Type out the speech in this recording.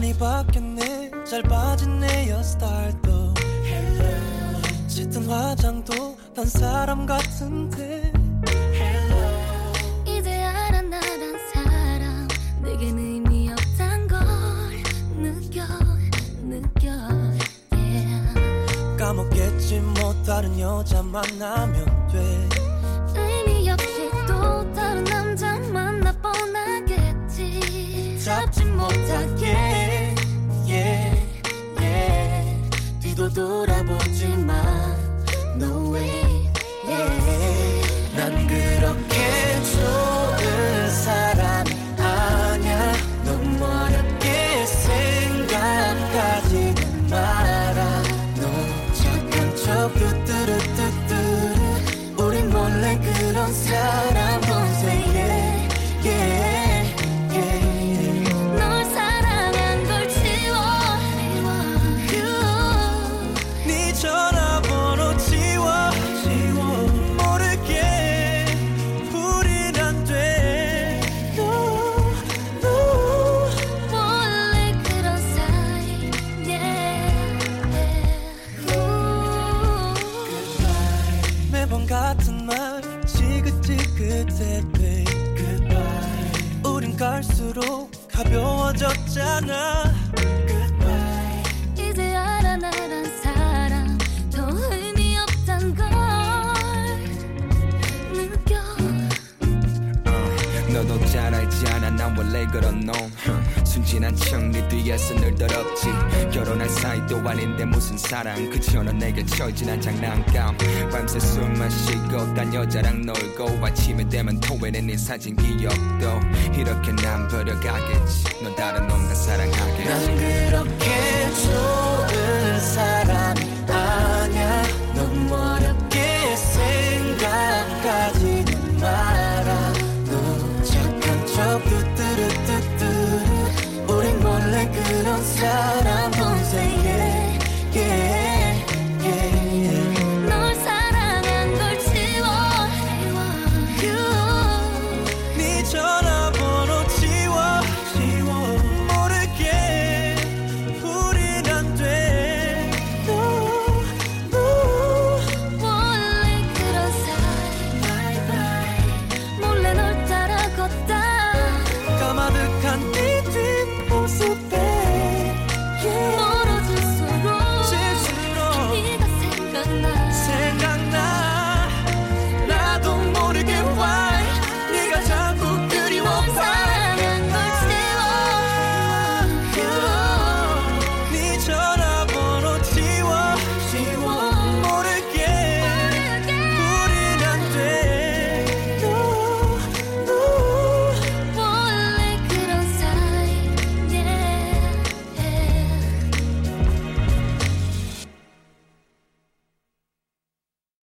바뀌었네. 짧아진 내 헤어스타일도. 짙은 화장도 난 사람 같은데. 이제 알아 나란 사람 내겐 의미 없단 걸 느껴 느껴 yeah. 까먹겠지 뭐 다른 여자 만나면 돼 지긋지긋해 babe goodbye. 우린 갈수록 가벼워졌잖아 잘 알잖아 난 원래 그런 놈. 순진한 척네 뒤에서 늘 더럽지. 결혼할 사이도 아닌데 무슨 사랑. 그저 넌 내게 처지난 장난감. 밤새 술 마시고 딴 여자랑 놀고 아침에 되면 토해낸 네 사진 기억도 이렇게 난 버려가겠지. 넌 다른 놈과 사랑하겠지 난 그렇게 좋아